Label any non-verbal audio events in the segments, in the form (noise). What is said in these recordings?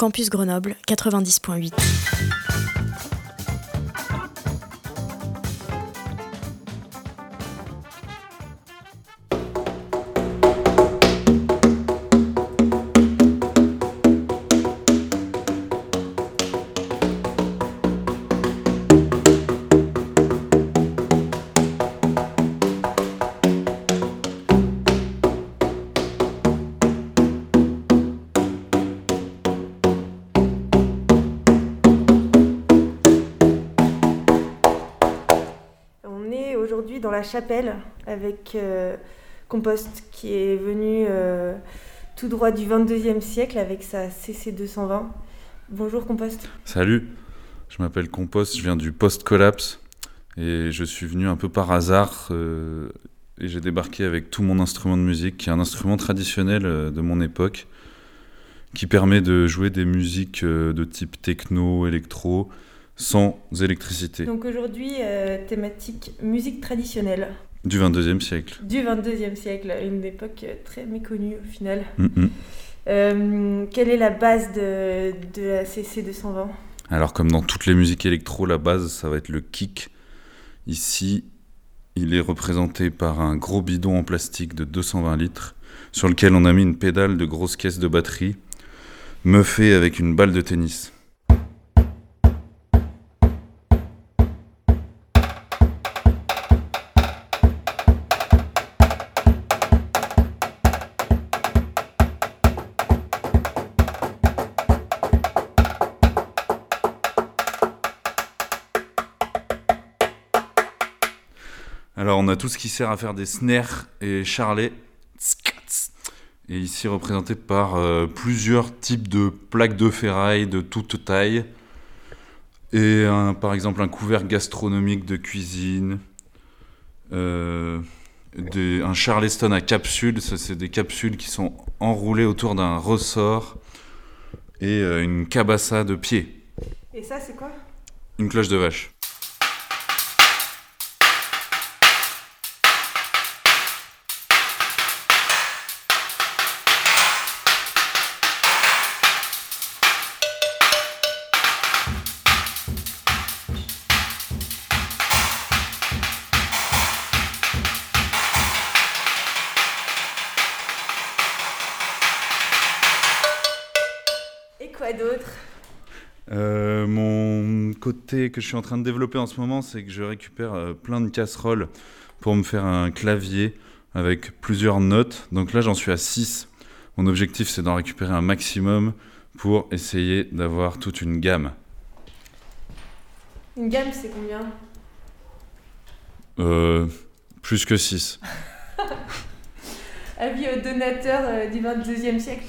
Campus Grenoble 90.8. chapelle avec euh, Compost qui est venu euh, tout droit du 22e siècle avec sa CC220. Bonjour Compost. Salut, je m'appelle Compost, je viens du post-collapse et je suis venu un peu par hasard euh, et j'ai débarqué avec tout mon instrument de musique qui est un instrument traditionnel de mon époque qui permet de jouer des musiques de type techno, électro sans électricité Donc aujourd'hui, euh, thématique musique traditionnelle du 22e siècle. du 22e siècle, une époque euh, très méconnue au final. Mhm. Euh, quelle est la base de, de la CC220 Alors comme dans toutes les musiques électro, la base ça va être le kick. Ici, il est représenté par un gros bidon en plastique de 220 litres sur lequel on a mis une pédale de grosse caisse de batterie meufée avec une balle de tennis. A tout ce qui sert à faire des snares et charlets. Et ici représenté par euh, plusieurs types de plaques de ferraille de toute taille. Et un- par exemple un couvercle gastronomique de cuisine. Euh, des- un charleston à capsule, ça c'est des capsules qui sont enroulées autour d'un ressort. Et euh, une cabassa de pied, Et ça, c'est quoi? Une cloche de vache. Que je suis en train de développer en ce moment, c'est que je récupère euh, plein de casseroles pour me faire un clavier avec plusieurs notes. Donc là, j'en suis à 6. Mon objectif, c'est d'en récupérer un maximum pour essayer d'avoir toute une gamme. Une gamme, c'est combien? Euh, plus que 6. (laughs) Avis aux donateurs euh, du 22e siècle.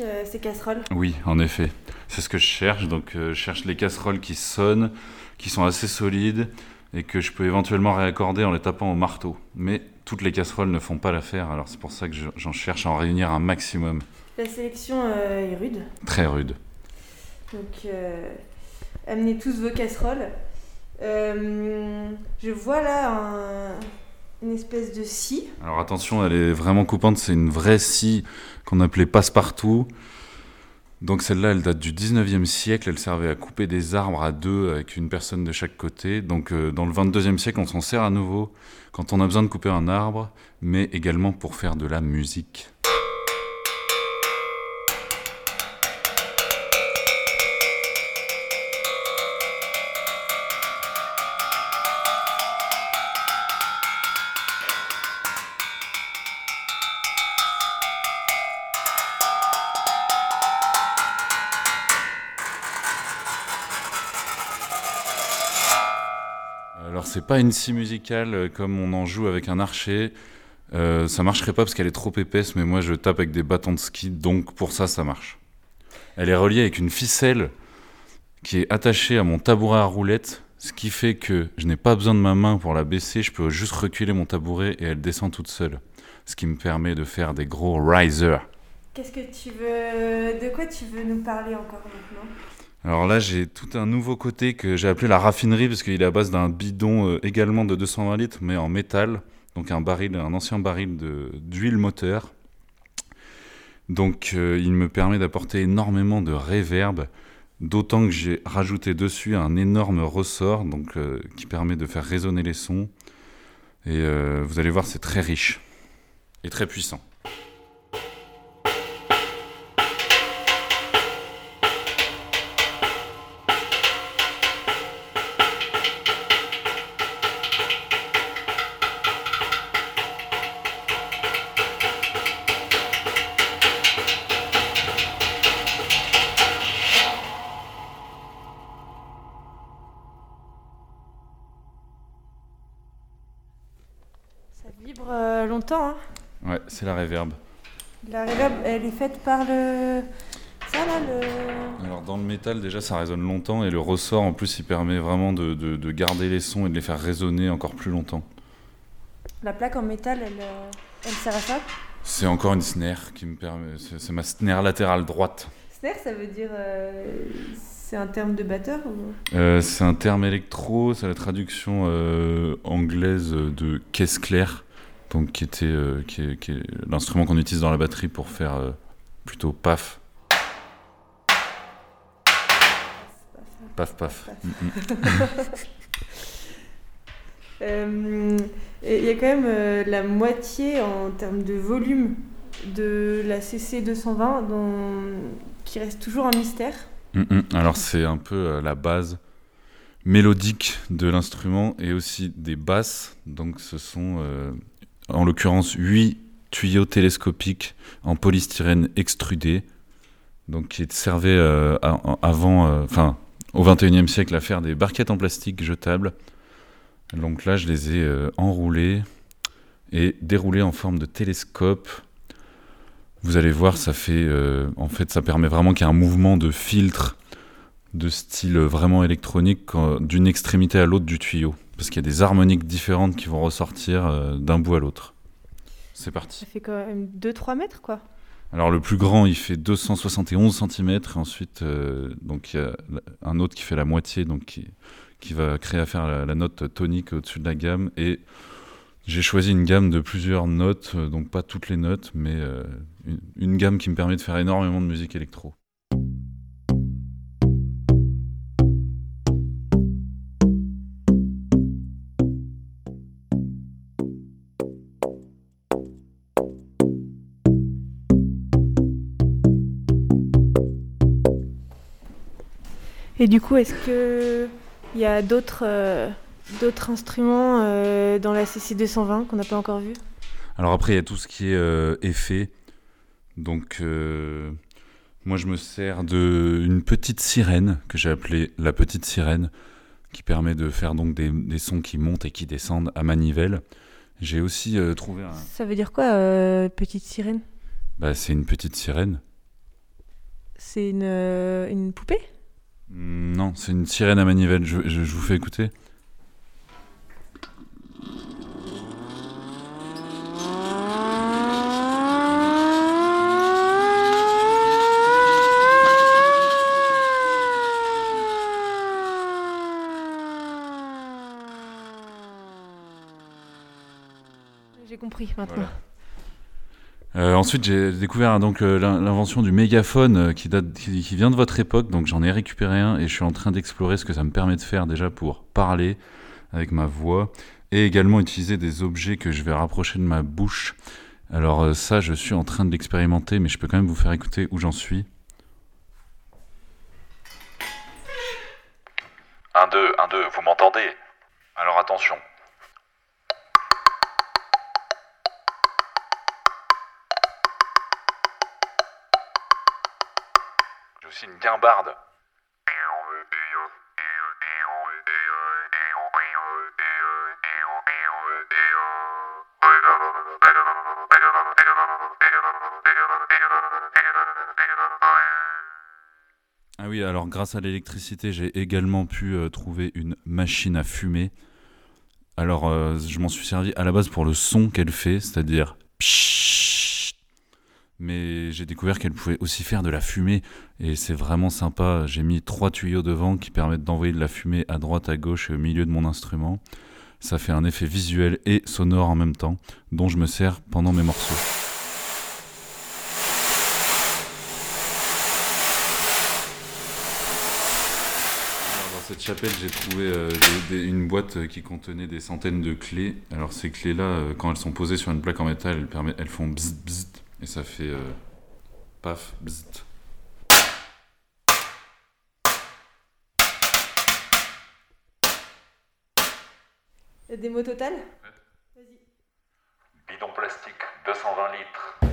Euh, ces casseroles? Oui, en effet. C'est ce que je cherche. Donc, euh, je cherche les casseroles qui sonnent, qui sont assez solides et que je peux éventuellement réaccorder en les tapant au marteau. Mais toutes les casseroles ne font pas l'affaire, alors c'est pour ça que je- j'en cherche à en réunir un maximum. La sélection euh, est rude. Très rude. Donc, amenez tous vos casseroles. Je vois là un- une espèce de scie. Alors attention, elle est vraiment coupante, c'est une vraie scie qu'on appelait passe-partout. Donc celle-là, elle date du 19e siècle, elle servait à couper des arbres à deux avec une personne de chaque côté. Donc euh, dans le 22e siècle, on s'en sert à nouveau quand on a besoin de couper un arbre, mais également pour faire de la musique. C'est pas une scie musicale euh, comme on en joue avec un archer. Euh, ça marcherait pas parce qu'elle est trop épaisse, mais moi je tape avec des bâtons de ski, donc pour ça, ça marche. Elle est reliée avec une ficelle qui est attachée à mon tabouret à roulettes, ce qui fait que je n'ai pas besoin de ma main pour la baisser, je peux juste reculer mon tabouret et elle descend toute seule. Ce qui me permet de faire des gros risers. Qu'est-ce que tu veux. De quoi tu veux nous parler encore maintenant? Alors là, j'ai tout un nouveau côté que j'ai appelé la raffinerie, parce qu'il est à base d'un bidon euh, également de 220 litres, mais en métal. Donc un baril, un ancien baril d'huile moteur. Donc euh, il me permet d'apporter énormément de réverb, d'autant que j'ai rajouté dessus un énorme ressort, euh, qui permet de faire résonner les sons. Et vous allez voir, c'est très riche et très puissant. Hein. Ouais, c'est la réverb. La reverb, elle est faite par le. Ça là, le. Alors dans le métal déjà ça résonne longtemps et le ressort en plus il permet vraiment de, de- de garder les sons et de les faire résonner encore plus longtemps. La plaque en métal, elle, euh, elle sert à ça? C'est encore une snare qui me permet, c'est c'est ma snare latérale droite. Snare, ça veut dire. euh, C'est un terme de batteur ou... Euh, c'est un terme électro, c'est la traduction euh, anglaise de caisse claire, donc qui était euh, qui est, qui est l'instrument qu'on utilise dans la batterie pour faire euh, plutôt paf. Paf paf. Mm, mm. (laughs) Euh, Il y a quand même euh, la moitié en termes de volume de la CC 220 dont... qui reste toujours un mystère. Mm, mm. Alors c'est un peu euh, la base mélodique de l'instrument et aussi des basses. Donc ce sont euh, en l'occurrence 8 tuyaux télescopiques en polystyrène extrudé, donc qui servaient euh, avant, euh, enfin au 21e siècle à faire des barquettes en plastique jetables. Donc là je les ai euh, enroulés et déroulés en forme de télescope. Vous allez voir, ça fait, euh, en fait, ça permet vraiment qu'il y ait un mouvement de filtre de style vraiment électronique d'une extrémité à l'autre du tuyau, parce qu'il y a des harmoniques différentes qui vont ressortir euh, d'un bout à l'autre. C'est parti. Ça fait quand même 2-3 mètres quoi. Alors le plus grand, il fait 271 cm, et ensuite, euh, donc il y a un autre qui fait la moitié, donc qui, qui va créer à faire la, la note tonique au-dessus de la gamme. Et j'ai choisi une gamme de plusieurs notes, euh, donc pas toutes les notes, mais euh, une, une gamme qui me permet de faire énormément de musique électro. Et du coup, est-ce que il y a d'autres euh, d'autres instruments euh, dans la CC 220 qu'on n'a pas encore vu Alors après, il y a tout ce qui est euh, effet. Donc, euh, moi, je me sers d'une petite sirène que j'ai appelée la petite sirène, qui permet de faire donc des, des sons qui montent et qui descendent à manivelle. J'ai aussi euh, trouvé un. Ça veut dire quoi, euh, petite sirène? Bah, c'est une petite sirène. C'est une, euh, une poupée? Non, c'est une sirène à manivelle. Je, je- je vous fais écouter. J'ai compris maintenant. Voilà. Euh, ensuite, j'ai découvert donc euh, l'in- l'invention du mégaphone euh, qui, vient de votre époque. Donc, j'en ai récupéré un et je suis en train d'explorer ce que ça me permet de faire déjà pour parler avec ma voix et également utiliser des objets que je vais rapprocher de ma bouche. Alors, ça, je suis en train de l'expérimenter, mais je peux quand même vous faire écouter où j'en suis. 1, 2, 1, 2, vous m'entendez? Alors attention. une guimbarde. Ah oui, alors grâce à l'électricité, j'ai également pu euh, trouver une machine à fumer. Alors, euh, je m'en suis servi à la base pour le son qu'elle fait, c'est-à-dire j'ai découvert qu'elle pouvait aussi faire de la fumée et c'est vraiment sympa. J'ai mis trois tuyaux devant qui permettent d'envoyer de la fumée à droite, à gauche et au milieu de mon instrument. Ça fait un effet visuel et sonore en même temps, dont je me sers pendant mes morceaux. Dans cette chapelle, j'ai trouvé euh, une boîte qui contenait des centaines de clés. Alors ces clés-là, euh, quand elles sont posées sur une plaque en métal, elles, font bzz bzz et ça fait euh, paf bzz. Il y a des mots total Bidon plastique, 220 litres.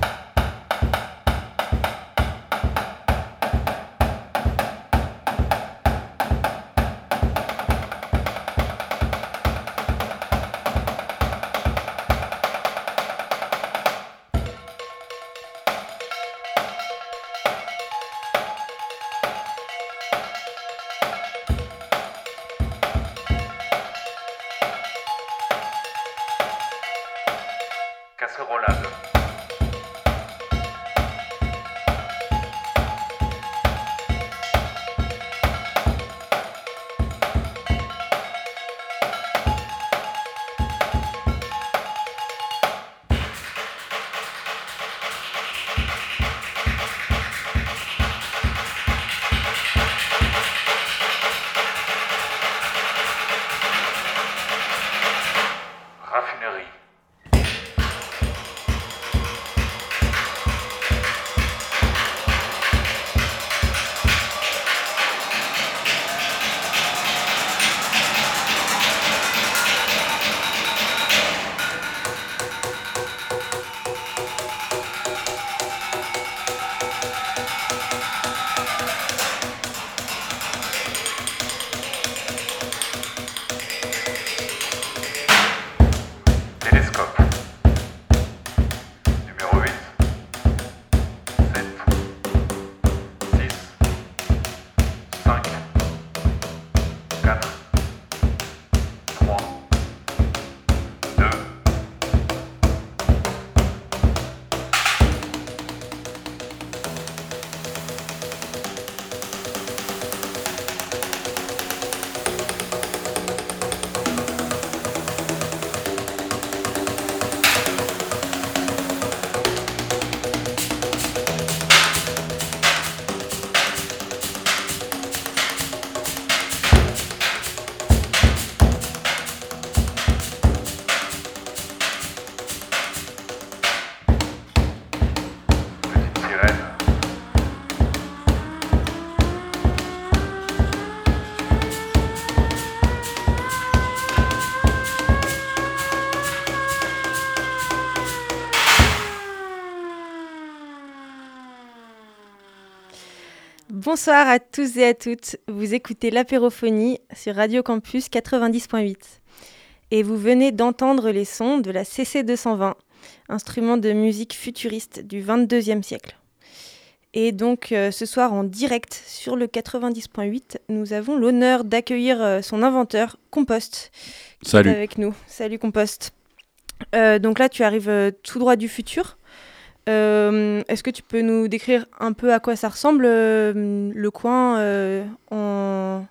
Bonsoir à tous et à toutes. Vous écoutez l'apérophonie sur Radio Campus 90.8. Et vous venez d'entendre les sons de la CC220, instrument de musique futuriste du 22e siècle. Et donc euh, ce soir en direct sur le 90.8, nous avons l'honneur d'accueillir euh, son inventeur, Compost, qui est Salut. avec nous. Salut Compost. Euh, donc là, tu arrives tout droit du futur. Euh, Est-ce que tu peux nous décrire un peu à quoi ça ressemble euh, le coin euh, en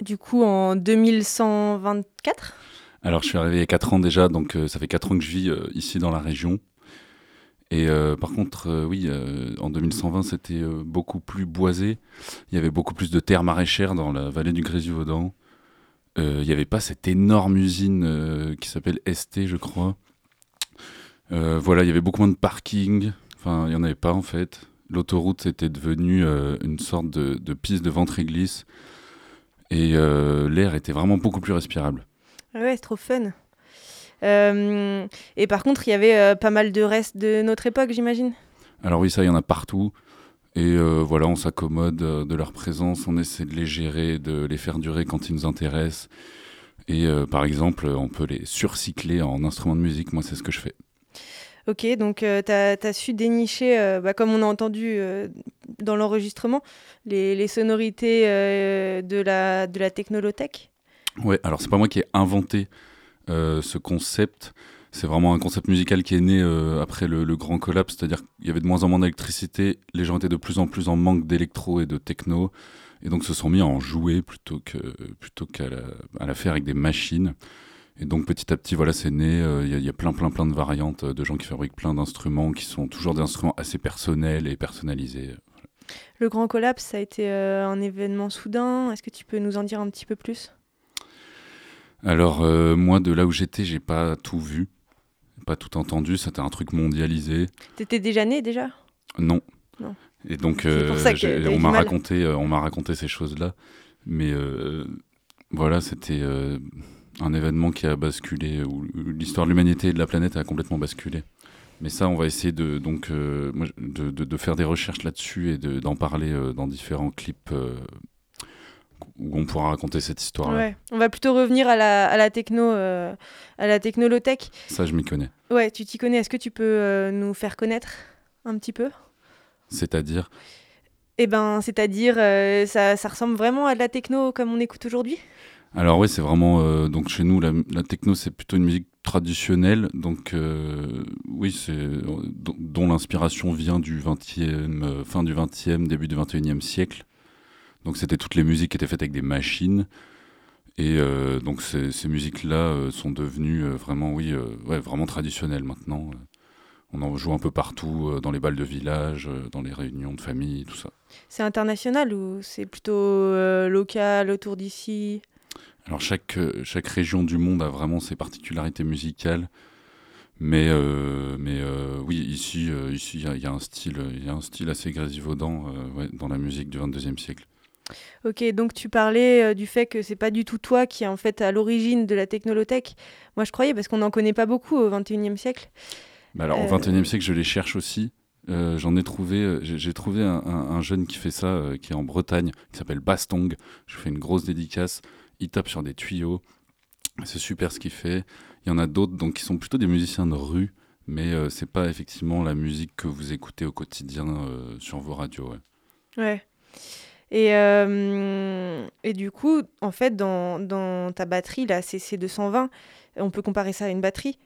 du coup en 2124 Alors, je suis arrivé il y a 4 ans déjà, donc ça fait 4 ans que je vis ici dans la région. Et par contre, oui, en 2120, c'était beaucoup plus boisé. Il y avait beaucoup plus de terres maraîchères dans la vallée du Grésivaudan. Il n'y avait pas cette énorme usine qui s'appelle ST, je crois. Euh, voilà, il y avait beaucoup moins de parking. Enfin, il n'y en avait pas en fait. L'autoroute était devenue euh, une sorte de, de piste de ventre et glisse. Et euh, l'air était vraiment beaucoup plus respirable. Ah Ouais, c'est trop fun. Euh, et par contre, il y avait euh, pas mal de restes de notre époque, j'imagine? Alors oui, ça, il y en a partout. Et euh, voilà, on s'accommode de leur présence, on essaie de les gérer, de les faire durer quand ils nous intéressent. Et par exemple, on peut les surcycler en instruments de musique. Moi, c'est ce que je fais. Ok, donc tu as, su dénicher, euh, bah, comme on a entendu euh, dans l'enregistrement, les, sonorités euh, de, la, de la technolothèque Ouais, alors c'est pas moi qui ai inventé ce concept. C'est vraiment un concept musical qui est né après le, grand collapse, c'est-à-dire qu'il y avait de moins en moins d'électricité, les gens étaient de plus en plus en manque d'électro et de techno, et donc se sont mis à en jouer plutôt qu'à plutôt la faire avec des machines. Et donc petit à petit, voilà, c'est né. Euh, il y, a plein, plein, plein de variantes euh, de gens qui fabriquent plein d'instruments qui sont toujours des instruments assez personnels et personnalisés. Le grand collapse, ça a été euh, un événement soudain. Est-ce que tu peux nous en dire un petit peu plus? Alors moi, de là où j'étais, j'ai pas tout vu, pas tout entendu. C'était un truc mondialisé. T'étais déjà né déjà? Non. Non. Et donc on m'a raconté, on m'a raconté ces choses-là, mais voilà, c'était un événement qui a basculé, où l'histoire de l'humanité et de la planète a complètement basculé. Mais ça, on va essayer de, donc, euh, de, de, faire des recherches là-dessus et d'en parler euh, dans différents clips euh, où on pourra raconter cette histoire. -là. Ouais. On va plutôt revenir à la, à la techno, à la technolothèque. Ça, je m'y connais. Ouais, tu t'y connais. Est-ce que tu peux nous faire connaître un petit peu? C'est-à-dire? Eh ben, c'est-à-dire, ça, ça ressemble vraiment à de la techno comme on écoute aujourd'hui? Alors oui, c'est vraiment euh, donc chez nous la, techno c'est plutôt une musique traditionnelle, donc euh, oui c'est dont, l'inspiration vient du 20e, euh, fin du 20e, début du 21e siècle. Donc c'était toutes les musiques qui étaient faites avec des machines. Et donc ces, ces musiques-là sont devenues vraiment, oui, ouais, vraiment traditionnelles maintenant. On en joue un peu partout, dans les balles de village, dans les réunions de famille, tout ça. C'est international ou c'est plutôt local autour d'ici? Alors chaque, euh, chaque région du monde a vraiment ses particularités musicales. Mais, euh, mais euh, oui, ici, ici, il y, a un style, il y a un style assez grésivaudant dans la musique du 22e siècle. Ok, donc tu parlais du fait que c'est pas du tout toi qui est en fait à l'origine de la technolothèque. Moi, je croyais parce qu'on n'en connaît pas beaucoup au 21e siècle. Bah alors, au 21e siècle, je les cherche aussi. J'en ai trouvé, j'ai trouvé un, un, jeune qui fait ça, qui est en Bretagne, qui s'appelle Bastong. Je fais une grosse dédicace il tape sur des tuyaux. C'est super ce qu'il fait. Il y en a d'autres donc qui sont plutôt des musiciens de rue, mais euh, c'est pas effectivement la musique que vous écoutez au quotidien euh, sur vos radios. Ouais. Et, euh, et du coup, en fait, dans, dans ta batterie, la CC220, on peut comparer ça à une batterie.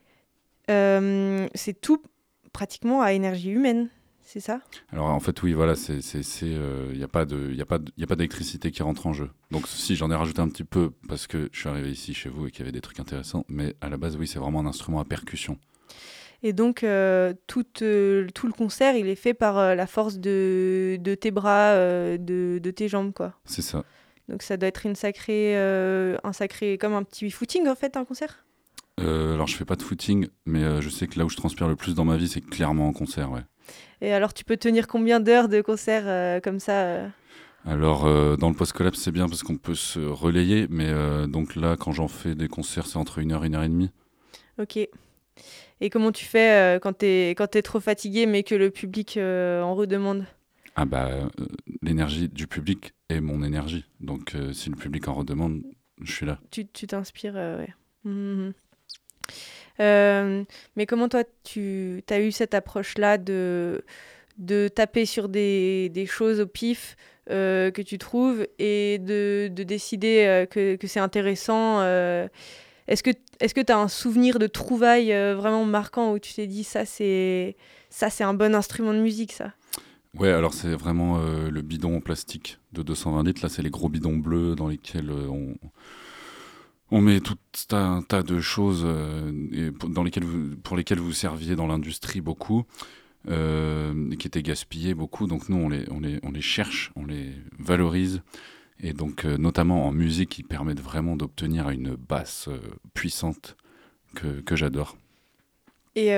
c'est tout pratiquement à énergie humaine c'est ça? Alors en fait oui voilà il n'y a pas de il a pas il a pas d'électricité qui rentre en jeu. Donc si j'en ai rajouté un petit peu parce que je suis arrivé ici chez vous et qu'il y avait des trucs intéressants, mais à la base oui c'est vraiment un instrument à percussion. Et donc euh, tout, euh, tout le concert il est fait par euh, la force de, de tes bras, de, de, tes jambes quoi. C'est ça. Donc ça doit être une sacrée un sacré comme un petit footing en fait un concert? Alors je fais pas de footing, mais je sais que là où je transpire le plus dans ma vie c'est clairement en concert ouais. Et alors, tu peux tenir combien d'heures de concert euh, comme ça euh? Alors, euh, dans le post-collapse, c'est bien parce qu'on peut se relayer, mais donc là, quand j'en fais des concerts, c'est entre une heure et une heure et demie. Ok. Et comment tu fais quand tu es, es trop fatigué, mais que le public en redemande? Ah bah, l'énergie du public est mon énergie. Donc, si le public en redemande, je suis là. Tu t'inspires, ouais. Mmh euh, mais comment toi, tu as eu cette approche-là de, de taper sur des, des choses au pif euh, que tu trouves et de, de décider euh, que, que c'est intéressant Est-ce que est-ce que tu as un souvenir de trouvailles vraiment marquant où tu t'es dit ça c'est ça c'est un bon instrument de musique ça? Ouais, alors c'est vraiment le bidon en plastique de 220 litres. Là, c'est les gros bidons bleus dans lesquels on, on met tout un tas de choses euh, dans lesquelles pour lesquelles vous serviez dans l'industrie beaucoup, euh, qui étaient gaspillées beaucoup. Donc nous, on les, on, les, on les cherche, on les valorise. Et donc, euh, notamment en musique, qui permettent vraiment d'obtenir une basse puissante que, que j'adore. Et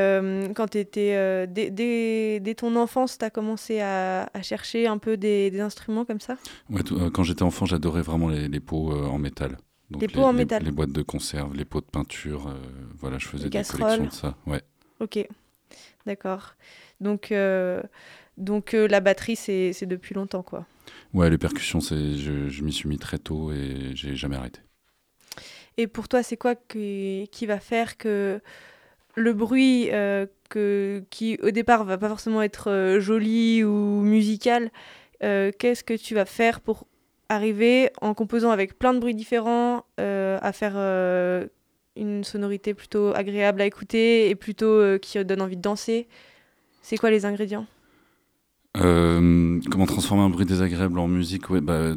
quand tu étais. Dès, dès, ton enfance, tu as commencé à, à, chercher un peu des, des instruments comme ça? Ouais, quand j'étais enfant, j'adorais vraiment les, les pots en métal les pots en métal. Les, boîtes de conserve, les pots de peinture, euh, voilà, je faisais des collections de ça. Ouais. Ok, d'accord. Donc, euh, donc euh, la batterie, c'est depuis longtemps, quoi. Ouais, les percussions, je, je m'y suis mis très tôt et j'ai jamais arrêté. Et pour toi, c'est quoi qui, qui, va faire que le bruit que, qui au départ va pas forcément être joli ou musical, qu'est-ce que tu vas faire pour arriver en composant avec plein de bruits différents à faire une sonorité plutôt agréable à écouter et plutôt qui donne envie de danser C'est quoi les ingrédients? Comment transformer un bruit désagréable en musique? Bah,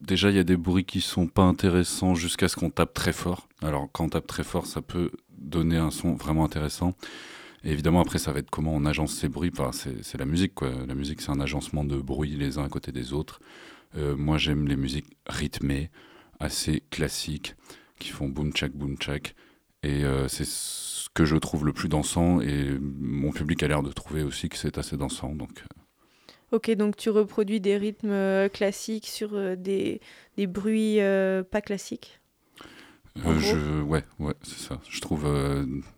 Déjà, il y a des bruits qui sont pas intéressants jusqu'à ce qu'on tape très fort. Alors, quand on tape très fort, ça peut donner un son vraiment intéressant. Évidemment, après, ça va être comment on agence ces bruits. Enfin, c'est la musique, quoi. La musique, c'est un agencement de bruits les uns à côté des autres. Euh, moi, j'aime les musiques rythmées, assez classiques, qui font boom chak boom chak. Et euh, c'est ce que je trouve le plus dansant. Et mon public a l'air de trouver aussi que c'est assez dansant. Donc. Euh, Ok, donc tu reproduis des rythmes euh, classiques sur euh, des, des, bruits euh, pas classiques? Je, Ouais, ouais c'est ça. Je trouve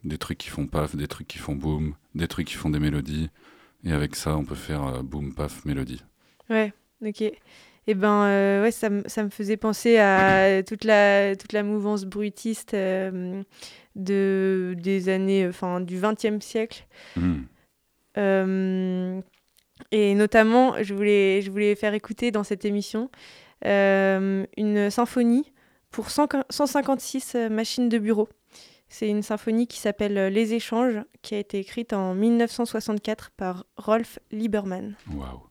des trucs qui font paf, des trucs qui font boom, des trucs qui font des mélodies. Et avec ça, on peut faire boom, paf, mélodie. Ouais, ok. Et eh ben, ouais, ça, ça, me faisait penser à toute la, toute la mouvance bruitiste de, des années, enfin, du XXe siècle. Mmh. Et notamment, je voulais, je voulais faire écouter dans cette émission euh, une symphonie pour 156 euh, machines de bureau. C'est une symphonie qui s'appelle Les Échanges, qui a été écrite en 1964 par Rolf Lieberman. Waouh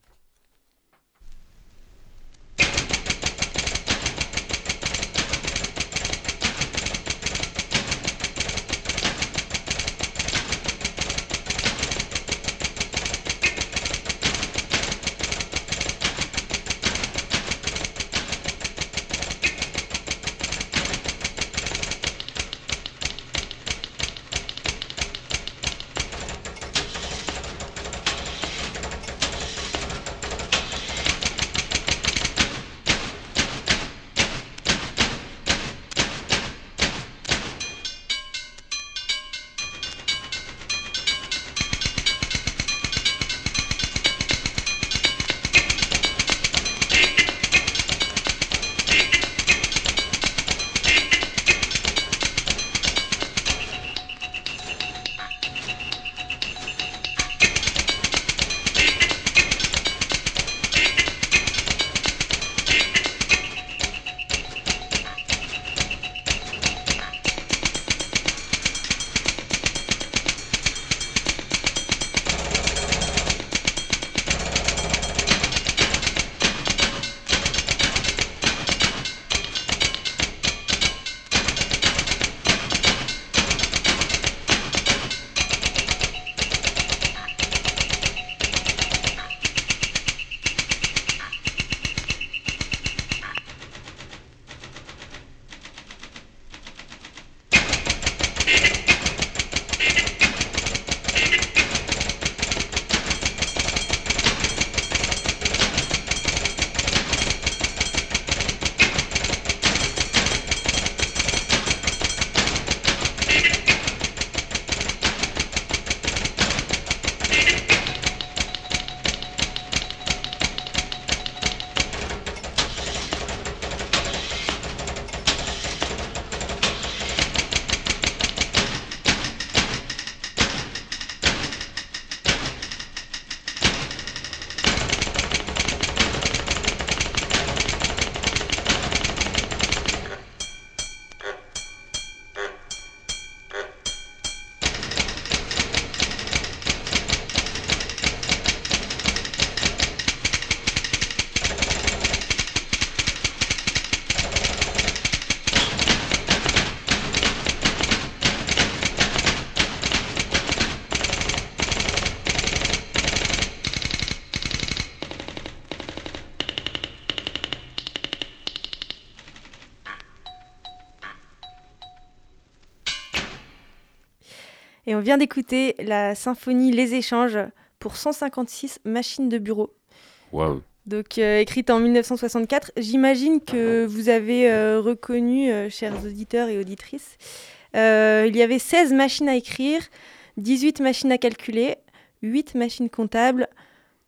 on vient d'écouter la symphonie Les Échanges pour 156 machines de bureau. Waouh donc euh, écrite en 1964. J'imagine que vous avez euh, reconnu, euh, chers auditeurs et auditrices, il y avait 16 machines à écrire, 18 machines à calculer, 8 machines comptables,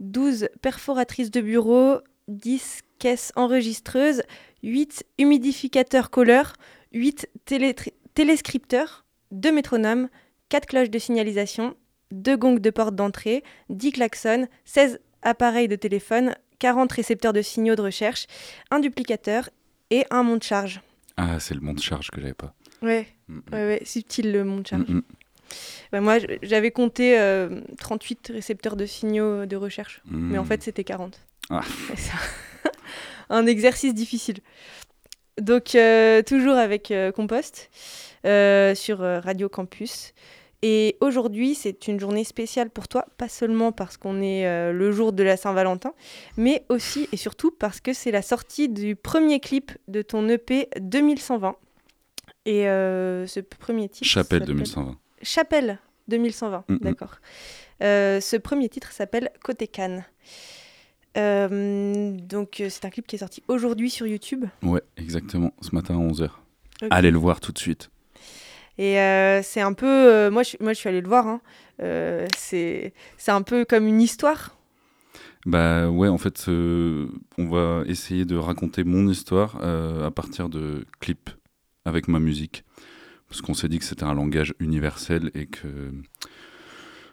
12 perforatrices de bureau, 10 caisses enregistreuses, 8 humidificateurs colleurs, 8 téléscripteurs, 2 métronomes, 4 cloches de signalisation, 2 gongs de porte d'entrée, 10 klaxons, 16 appareils de téléphone, 40 récepteurs de signaux de recherche, un duplicateur et un monte-charge. Ah, c'est le monte-charge que j'avais pas. Ouais, Mm, mm. ouais, ouais, subtil le monte-charge. Mm. Bah, moi, j'avais compté euh, 38 récepteurs de signaux de recherche, mais en fait, c'était 40. Ah. (laughs) Un exercice difficile. Donc, euh, toujours avec euh, Compost euh, sur Radio Campus. Et aujourd'hui, c'est une journée spéciale pour toi, pas seulement parce qu'on est euh, le jour de la Saint-Valentin, mais aussi et surtout parce que c'est la sortie du premier clip de ton EP 2120. Et euh, ce premier titre. Chapelle s'appelle- 2120. Chapelle 2120, Mhm. d'accord. Euh, ce premier titre s'appelle Côté Cannes. Donc c'est un clip qui est sorti aujourd'hui sur YouTube. Ouais, exactement. Ce matin à 11h. Ok. Allez le voir tout de suite. Et euh, c'est un peu... euh, moi, je, moi, je suis allée le voir. hein. Euh, c'est un peu comme une histoire. Bah ouais, en fait, on va essayer de raconter mon histoire à partir de clips avec ma musique. Parce qu'on s'est dit que c'était un langage universel et que.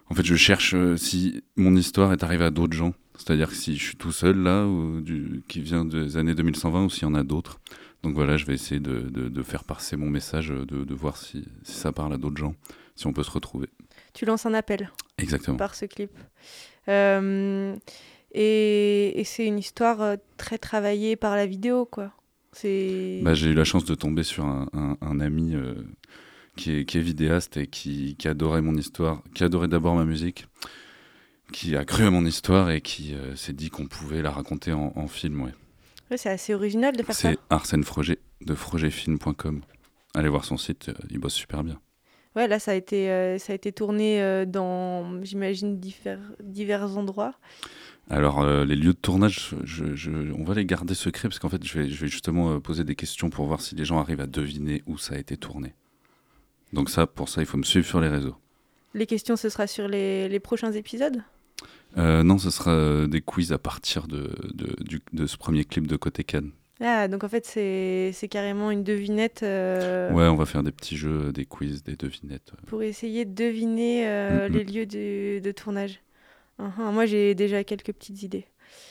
En fait, je cherche si mon histoire est arrivée à d'autres gens. C'est-à-dire que si je suis tout seul là, ou qui vient des années 2120, ou s'il y en a d'autres. Donc voilà, je vais essayer de, de- de faire passer mon message, euh, de, de voir si, si ça parle à d'autres gens, si on peut se retrouver. Tu lances un appel Exactement. par ce clip. Euh, et et c'est une histoire euh, très travaillée par la vidéo, quoi. C'est... Bah, j'ai eu la chance de tomber sur un, un- un ami euh, qui, est, qui est vidéaste et qui, qui adorait mon histoire, qui adorait d'abord ma musique, qui a cru à mon histoire et qui euh, s'est dit qu'on pouvait la raconter en, en film. Ouais. C'est assez original de faire ça. C'est Arsène Froger de frogerfilm.com. Allez voir son site, euh, il bosse super bien. Ouais, là, ça a été, euh, ça a été tourné euh, dans, j'imagine, divers, divers endroits. Alors, euh, les lieux de tournage, je- je- on va les garder secrets parce qu'en fait, je vais, je vais justement poser des questions pour voir si les gens arrivent à deviner où ça a été tourné. Donc ça, pour ça, il faut me suivre sur les réseaux. Les questions, ce sera sur les, les prochains épisodes? Euh, non, ce sera euh, des quiz à partir de, de, du- de ce premier clip de Côté Cannes. Ah, donc en fait, c'est carrément une devinette euh, Ouais, on va faire des petits jeux, des quiz, des devinettes. pour essayer de deviner euh, Mm, mm. les lieux de, de tournage. Uhum, Moi, j'ai déjà quelques petites idées.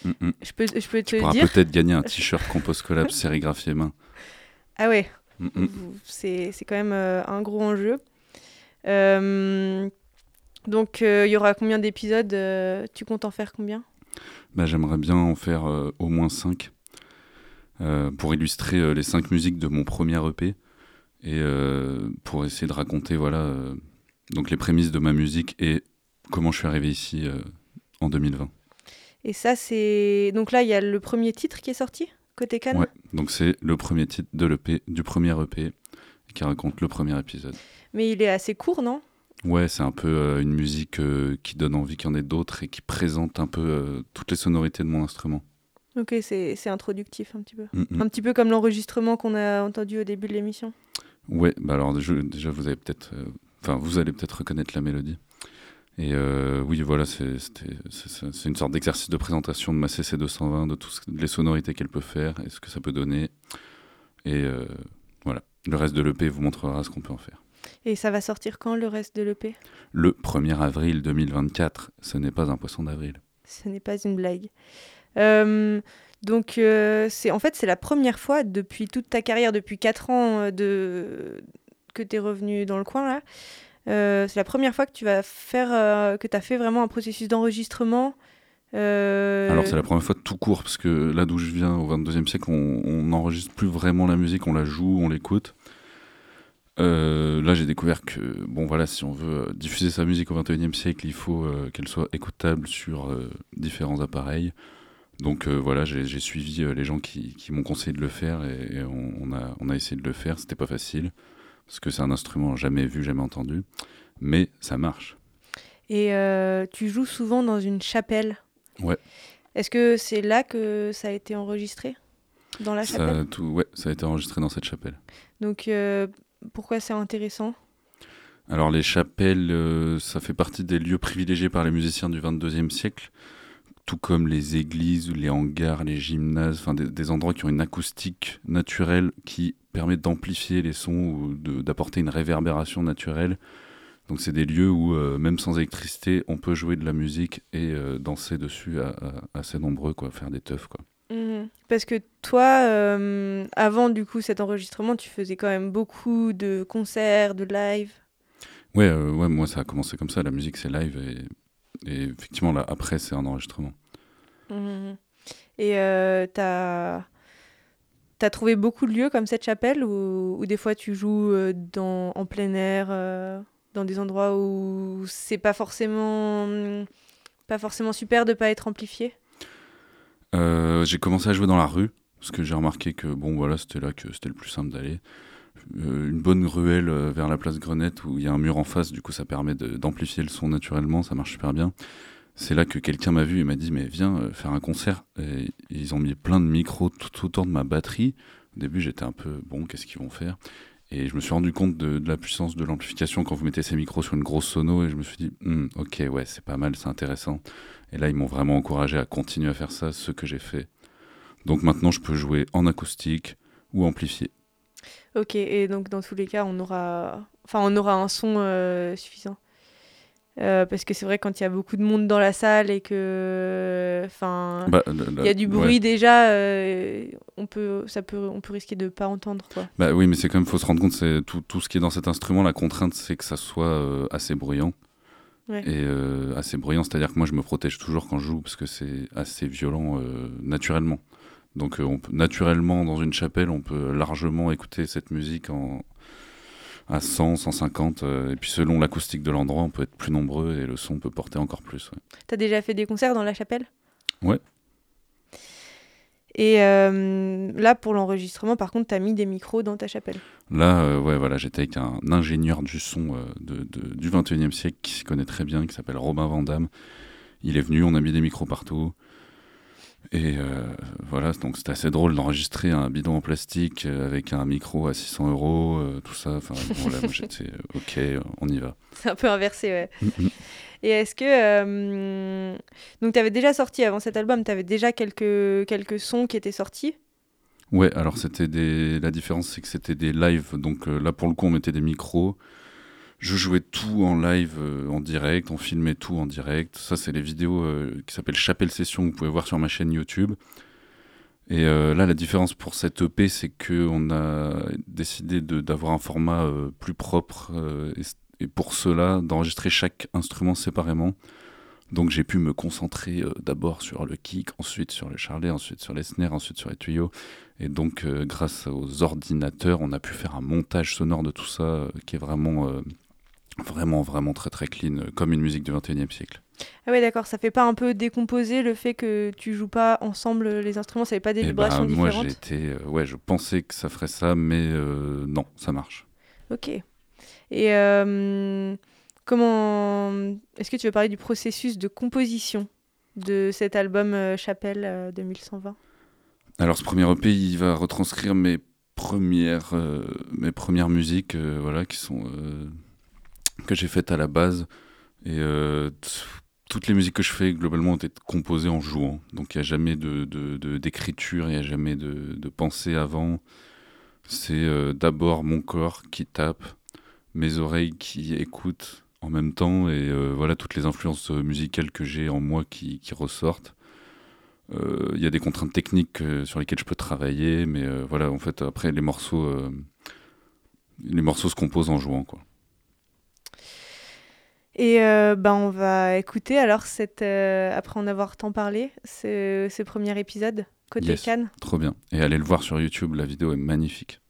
Mm. Je peux, je peux Tu te pourras dire. peut-être gagner un (laughs) t-shirt Compost Collab sérigraphié main. Ah ouais, c'est c'est quand même un gros enjeu. Euh, donc, euh, il y aura combien d'épisodes euh, Tu comptes en faire combien? Bah, J'aimerais bien en faire euh, au moins 5 pour illustrer les 5 musiques de mon premier EP et pour essayer de raconter voilà, donc les prémices de ma musique et comment je suis arrivé ici en 2020. Et ça, c'est. Donc là, il y a le premier titre qui est sorti, côté Cannes. Ouais, donc c'est le premier titre de l'EP, du premier EP qui raconte le premier épisode. Mais il est assez court, non? Ouais, c'est un peu euh, une musique euh, qui donne envie qu'il y en ait d'autres et qui présente un peu euh, toutes les sonorités de mon instrument. Ok, c'est introductif un petit peu. Mm, mm. Un petit peu comme l'enregistrement qu'on a entendu au début de l'émission. Ouais, bah alors je- déjà vous avez peut-être, enfin vous allez peut-être reconnaître la mélodie. Et oui, voilà, c'est une sorte d'exercice de présentation de ma CC220, de toutes les sonorités qu'elle peut faire et ce que ça peut donner. Et voilà, le reste de l'EP vous montrera ce qu'on peut en faire. Et ça va sortir quand le reste de l'EP Le 1er avril 2024, ce n'est pas un poisson d'avril. Ce n'est pas une blague. Euh, donc, euh, c'est en fait, c'est la première fois depuis toute ta carrière, depuis 4 ans euh, de... que tu es revenu dans le coin, là. C'est la première fois que tu vas faire, que tu as fait vraiment un processus d'enregistrement. Alors c'est la première fois de tout court, parce que là d'où je viens, au 22e siècle, on on n'enregistre plus vraiment la musique, on la joue, on l'écoute. Euh, là j'ai découvert que, bon voilà, si on veut euh, diffuser sa musique au 21e siècle, il faut euh, qu'elle soit écoutable sur euh, différents appareils. Donc voilà, j'ai suivi les gens qui, qui m'ont conseillé de le faire et, et on, on a, on a essayé de le faire. C'était pas facile, parce que c'est un instrument jamais vu, jamais entendu, mais ça marche. Et tu joues souvent dans une chapelle. Ouais. Est-ce que c'est là que ça a été enregistré? Dans la chapelle? Ça, tout, ouais, ça a été enregistré dans cette chapelle. Donc, euh, pourquoi c'est intéressant? Alors les chapelles, euh, ça fait partie des lieux privilégiés par les musiciens du 22e siècle, tout comme les églises, les hangars, les gymnases, enfin des, endroits qui ont une acoustique naturelle qui permet d'amplifier les sons ou d'apporter une réverbération naturelle. Donc c'est des lieux où, euh, même sans électricité, on peut jouer de la musique et euh, danser dessus à, à- assez nombreux, quoi, faire des teufs. Quoi. Mhm. Parce que toi, euh, avant du coup cet enregistrement, tu faisais quand même beaucoup de concerts, de live? Ouais, euh, ouais, moi ça a commencé comme ça, la musique c'est live et, et effectivement là après c'est un enregistrement. Mhm. Et euh, t'as as trouvé beaucoup de lieux comme cette chapelle ou, ou des fois tu joues euh, dans, en plein air, dans des endroits où c'est pas forcément pas forcément super de pas être amplifié? Euh, j'ai commencé à jouer dans la rue parce que j'ai remarqué que bon voilà c'était là que c'était le plus simple d'aller. Euh, une bonne ruelle euh, vers la place Grenette où il y a un mur en face, du coup ça permet d'amplifier le son naturellement, ça marche super bien. C'est là que quelqu'un m'a vu et m'a dit mais viens faire un concert. Ils ont mis plein de micros tout autour de ma batterie. Au début j'étais un peu bon qu'est-ce qu'ils vont faire? Et je me suis rendu compte de, de la puissance de l'amplification quand vous mettez ces micros sur une grosse sono et je me suis dit Hmm, ok ouais c'est pas mal c'est intéressant. Et là ils m'ont vraiment encouragé à continuer à faire ça, ce que j'ai fait. Donc maintenant je peux jouer en acoustique ou amplifié. Ok, et donc dans tous les cas, on aura, enfin, on aura un son euh, suffisant. Euh, parce que c'est vrai quand il y a beaucoup de monde dans la salle et que, enfin, Bah, il y a du ouais. bruit déjà, euh, on peut, ça peut, on peut risquer de pas entendre quoi. Bah oui, mais c'est quand même, faut se rendre compte, c'est tout, tout ce qui est dans cet instrument, la contrainte, c'est que ça soit euh, assez bruyant. Ouais. Et euh, assez bruyant, c'est-à-dire que moi, je me protège toujours quand je joue, parce que c'est assez violent euh, naturellement. Donc, euh, on peut, naturellement, dans une chapelle, on peut largement écouter cette musique en, à 100, 150. euh, et puis, selon l'acoustique de l'endroit, on peut être plus nombreux et le son peut porter encore plus. ouais. T'as déjà fait des concerts dans la chapelle? Ouais. Et euh, là, pour l'enregistrement, par contre, t'as mis des micros dans ta chapelle. Là, euh, ouais, voilà, j'étais avec un ingénieur du son euh, de, de- du 21e siècle qui s'y connaît très bien, qui s'appelle Robin Vandamme. Il est venu, on a mis des micros partout. Et voilà, donc c'était assez drôle d'enregistrer un bidon en plastique avec un micro à 600 euros, tout ça. Enfin, voilà, moi (laughs) j'étais ok, on y va. C'est un peu inversé, ouais. Et est-ce que. euh, donc, tu avais déjà sorti avant cet album, tu avais déjà quelques, quelques sons qui étaient sortis? Ouais, alors c'était des. La différence, c'est que c'était des lives. Donc euh, là, pour le coup, on mettait des micros. Je jouais tout en live, euh, en direct. On filmait tout en direct. Ça, c'est les vidéos qui s'appellent Chapelle Session. que Vous pouvez voir sur ma chaîne YouTube. Et là, la différence pour cette EP, c'est que on a décidé d'avoir un format plus propre. euh, et, et pour cela, d'enregistrer chaque instrument séparément. Donc j'ai pu me concentrer euh, d'abord sur le kick, ensuite sur le charlet, ensuite sur les snares, ensuite sur les tuyaux. Et donc euh, grâce aux ordinateurs, on a pu faire un montage sonore de tout ça euh, qui est vraiment, vraiment, vraiment très très clean, comme une musique du 21e siècle. Ah ouais, d'accord, ça fait pas un peu décomposer le fait que tu joues pas ensemble les instruments, ça fait pas des Et vibrations bah, moi différentes? j'ai été, euh, ouais, je pensais que ça ferait ça, mais non, ça marche. Ok. Et euh, comment. Est-ce que tu veux parler du processus de composition de cet album euh, Chapelle euh, 2120 Alors ce premier EP, il va retranscrire mes premières, euh, mes premières musiques, euh, voilà, qui sont euh, que j'ai faites à la base. Et euh, toutes les musiques que je fais globalement ont été composées en jouant. Donc il n'y a jamais de de- de- d'écriture, il n'y a jamais de, de pensée avant. C'est euh, d'abord mon corps qui tape, mes oreilles qui écoutent en même temps, et euh, voilà toutes les influences euh, musicales que j'ai en moi qui, qui ressortent. Euh, Il y a des contraintes techniques sur lesquelles je peux travailler, mais euh, voilà, en fait, après, les morceaux, les morceaux se composent en jouant, quoi. Et bah, on va écouter alors, cette, après en avoir tant parlé, ce, ce premier épisode, côté Yes. Cannes. Trop bien. Et allez le voir sur YouTube, la vidéo est magnifique.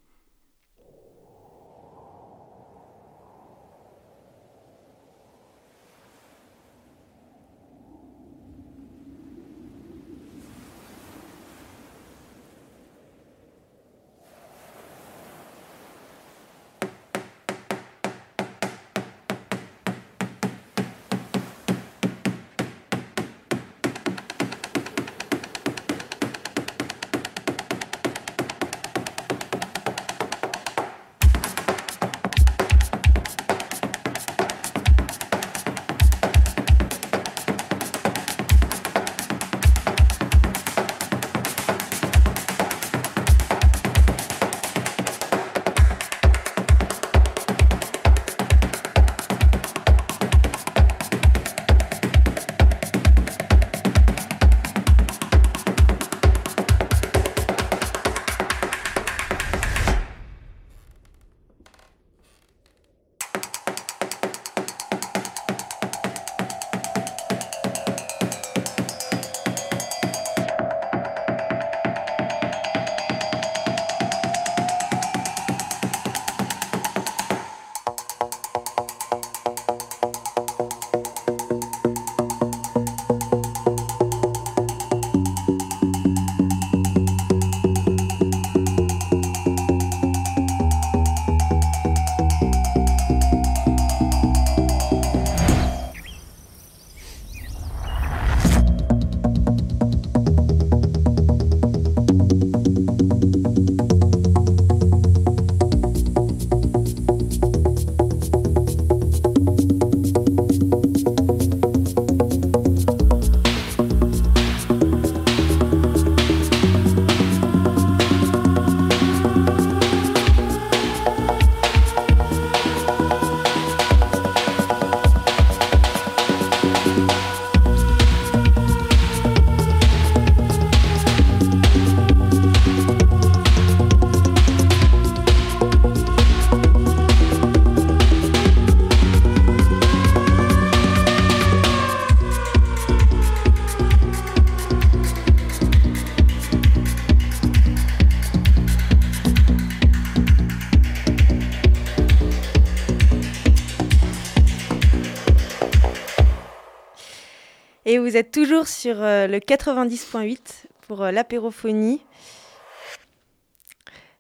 Et vous êtes toujours sur euh, le 90.8 pour euh, l'apérophonie.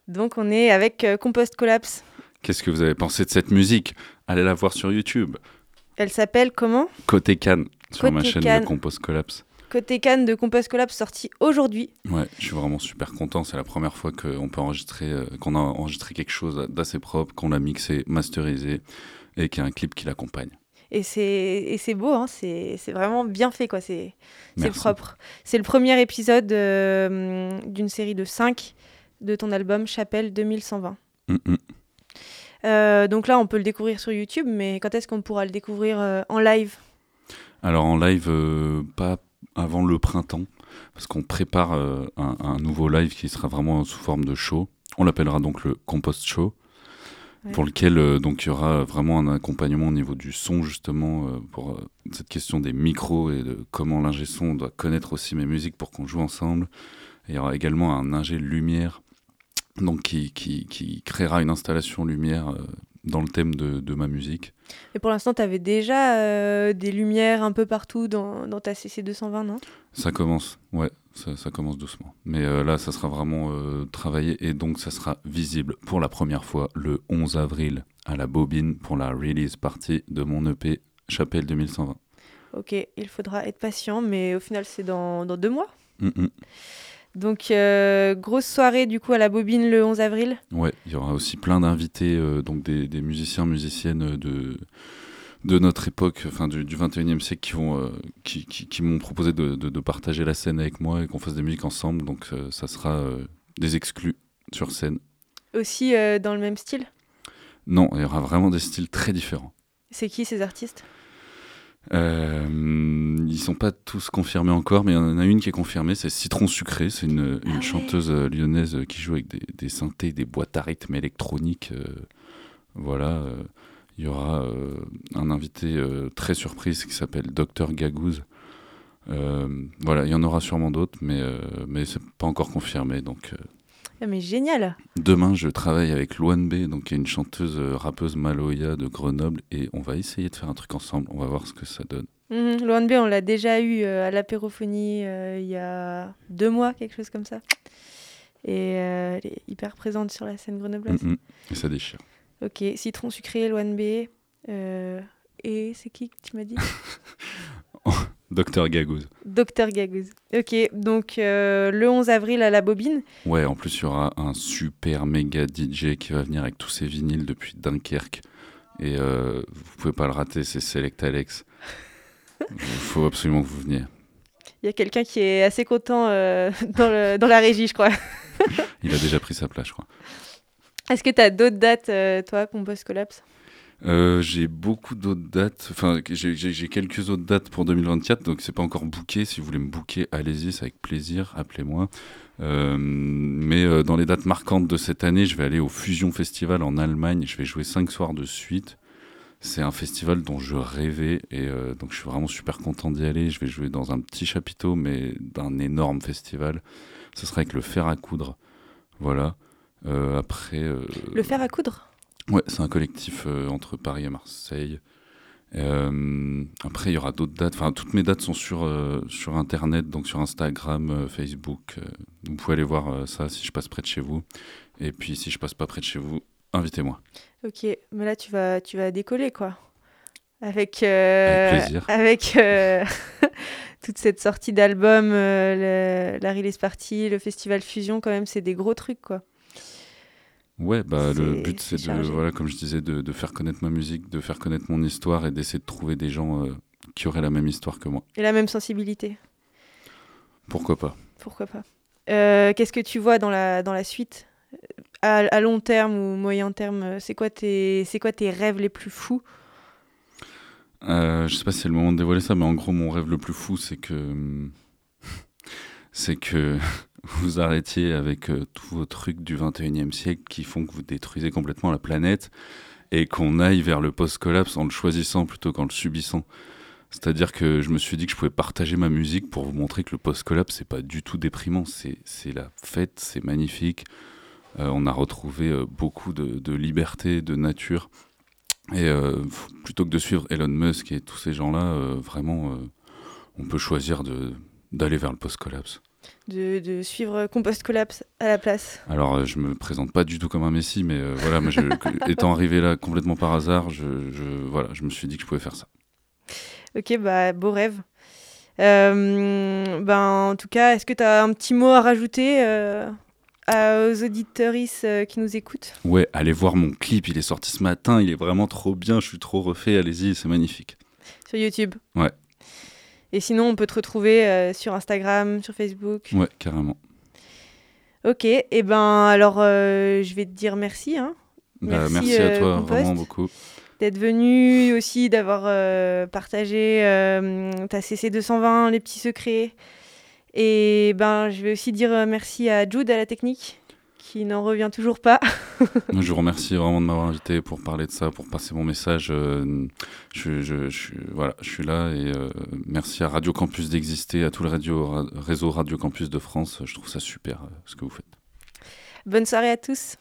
Donc on est avec euh, Compost Collapse. Qu'est-ce que vous avez pensé de cette musique? Allez la voir sur YouTube. Elle s'appelle comment? Côté Cannes, sur Côté ma chaîne Cannes. de Compost Collapse. Côté Cannes de Compost Collapse sorti aujourd'hui. Ouais, je suis vraiment super content. C'est la première fois qu'on peut enregistrer, euh, qu'on a enregistré quelque chose d'assez propre, qu'on l'a mixé, masterisé et qu'il y a un clip qui l'accompagne. Et c'est et c'est beau, hein, c'est c'est vraiment bien fait, quoi. C'est propre. C'est le premier épisode euh, d'une série de 5 de ton album Chapelle 2120. Mm, mm. Euh, donc là, on peut le découvrir sur YouTube, mais quand est-ce qu'on pourra le découvrir euh, en live? Alors en live, pas avant le printemps, parce qu'on prépare un, un nouveau live qui sera vraiment sous forme de show. On l'appellera donc le Compost Show, Pour lequel euh, donc il y aura vraiment un accompagnement au niveau du son justement euh, pour euh, cette question des micros et de comment l'ingé son doit connaître aussi mes musiques pour qu'on joue ensemble. Et il y aura également un ingé lumière, donc qui, qui, qui créera une installation lumière dans le thème de, de ma musique. Et pour l'instant, tu avais déjà euh, des lumières un peu partout dans, dans ta CC 220, non? Ça commence, ouais, ça, ça commence doucement. Mais euh, là, ça sera vraiment euh, travaillé et donc ça sera visible pour la première fois le 11 avril à la Bobine pour la release party de mon EP Chapelle 2120. Ok, il faudra être patient, mais au final, c'est dans, dans deux mois? Mm. Donc, euh, grosse soirée du coup à la bobine le 11 avril. Ouais, il y aura aussi plein d'invités, euh, donc des, des musiciens, musiciennes de, de notre époque, enfin du, du 21e siècle, qui vont, euh, qui, qui, qui m'ont proposé de, de, de partager la scène avec moi et qu'on fasse des musiques ensemble. Donc ça sera des exclus sur scène. Aussi dans le même style? Non, il y aura vraiment des styles très différents. C'est qui ces artistes? Euh, ils sont pas tous confirmés encore, mais il y en a une qui est confirmée, c'est Citron Sucré. C'est une, une Ah ouais. chanteuse euh, lyonnaise euh, qui joue avec des, des synthés, des boîtes à rythme électroniques. euh, voilà. euh, Il y aura un invité très surprise qui s'appelle Dr Gagouze. Voilà, il y en aura sûrement d'autres, mais, mais c'est pas encore confirmé. Donc, Mais génial demain, je travaille avec Luan B, donc qui est une chanteuse euh, rappeuse Maloya de Grenoble, et on va essayer de faire un truc ensemble. On va voir ce que ça donne. Loan B, on l'a déjà eu euh, à l'apérophonie euh, il y a deux mois, quelque chose comme ça. Et euh, elle est hyper présente sur la scène grenobloise. Mm, mm. Et ça déchire. Ok, citron sucré, Loan B. et c'est qui que tu m'as dit? (laughs) Docteur Gagouze. Docteur Gagouze. Ok, donc euh, le 11 avril à la bobine. Ouais, en plus, il y aura un super méga DJ qui va venir avec tous ses vinyles depuis Dunkerque. Et euh, vous pouvez pas le rater, c'est Select Alex. Il (laughs) faut absolument que vous veniez. Il y a quelqu'un qui est assez content euh, (laughs) dans, le- dans la régie, je crois. Il a déjà pris sa place, je crois. Est-ce que tu as d'autres dates, euh, toi, Compost Collapse? Euh, j'ai beaucoup d'autres dates. Enfin, j'ai- quelques autres dates pour 2024, donc c'est pas encore booké. Si vous voulez me booker, allez-y, c'est avec plaisir. Appelez-moi. Euh, mais euh, dans les dates marquantes de cette année, je vais aller au Fusion Festival en Allemagne. Je vais jouer cinq soirs de suite. C'est un festival dont je rêvais et donc je suis vraiment super content d'y aller. Je vais jouer dans un petit chapiteau, mais d'un énorme festival. Ce sera avec le fer à coudre. Voilà. Après. Le fer à coudre? Ouais, c'est un collectif euh, entre Paris et Marseille. Euh, après, il y aura d'autres dates. Enfin, toutes mes dates sont sur, euh, sur Internet, donc sur Instagram, Facebook. vous pouvez aller voir ça si je passe près de chez vous. Et puis, si je passe pas près de chez vous, invitez-moi. Ok, mais là, tu vas, tu vas décoller, quoi. Avec, Avec plaisir. avec, (laughs) toute cette sortie d'album, la release party, le festival Fusion, quand même, c'est des gros trucs, quoi. Ouais, bah, le but, c'est de, voilà, comme je disais, de, de faire connaître ma musique, de faire connaître mon histoire et d'essayer de trouver des gens euh, qui auraient la même histoire que moi. Et la même sensibilité, Pourquoi pas pourquoi pas. Euh, Qu'est-ce que tu vois dans la, dans la suite? À, à long terme ou moyen terme euh, C'est quoi, tes- quoi tes rêves les plus fous? Euh, je sais pas si c'est le moment de dévoiler ça, mais en gros, mon rêve le plus fou, c'est que. (laughs) c'est que vous arrêtiez avec euh, tous vos trucs du 21e siècle qui font que vous détruisez complètement la planète et qu'on aille vers le post-collapse en le choisissant plutôt qu'en le subissant. C'est-à-dire que je me suis dit que je pouvais partager ma musique pour vous montrer que le post-collapse, c'est pas du tout déprimant. C'est la fête, c'est magnifique. Euh, on a retrouvé euh, beaucoup de, liberté, de nature. Et plutôt que de suivre Elon Musk et tous ces gens-là, vraiment, on peut choisir d'aller vers le post-collapse. De, de suivre Compost Collapse à la place. Alors, euh, je me présente pas du tout comme un messie, mais euh, voilà, moi, je- que- (laughs) étant arrivé là complètement par hasard, je, je- voilà, je me suis dit que je pouvais faire ça. Ok, bah, beau rêve. Euh, ben, en tout cas, est-ce que tu as un petit mot à rajouter euh, aux auditeuristes euh, qui nous écoutent? Ouais, allez voir mon clip, il est sorti ce matin, il est vraiment trop bien, je suis trop refait, allez-y, c'est magnifique. sur YouTube? Ouais. Et sinon, on peut te retrouver euh, sur Instagram, sur Facebook. Ouais, carrément. Ok, et ben alors euh, je vais te dire merci, hein, Bah, Merci, à euh, toi, vraiment beaucoup. d'être venu aussi, d'avoir partagé ta CC 220, les petits secrets. Et ben je vais aussi dire merci à Jude à la technique, qui n'en revient toujours pas. (laughs) Je vous remercie vraiment de m'avoir invité pour parler de ça, pour passer mon message. euh, je, je- je suis- voilà, je suis là et euh, merci à Radio Campus d'exister, à tout le radio, ra- réseau Radio Campus de France. Je trouve ça super euh, ce que vous faites. Bonne soirée à tous.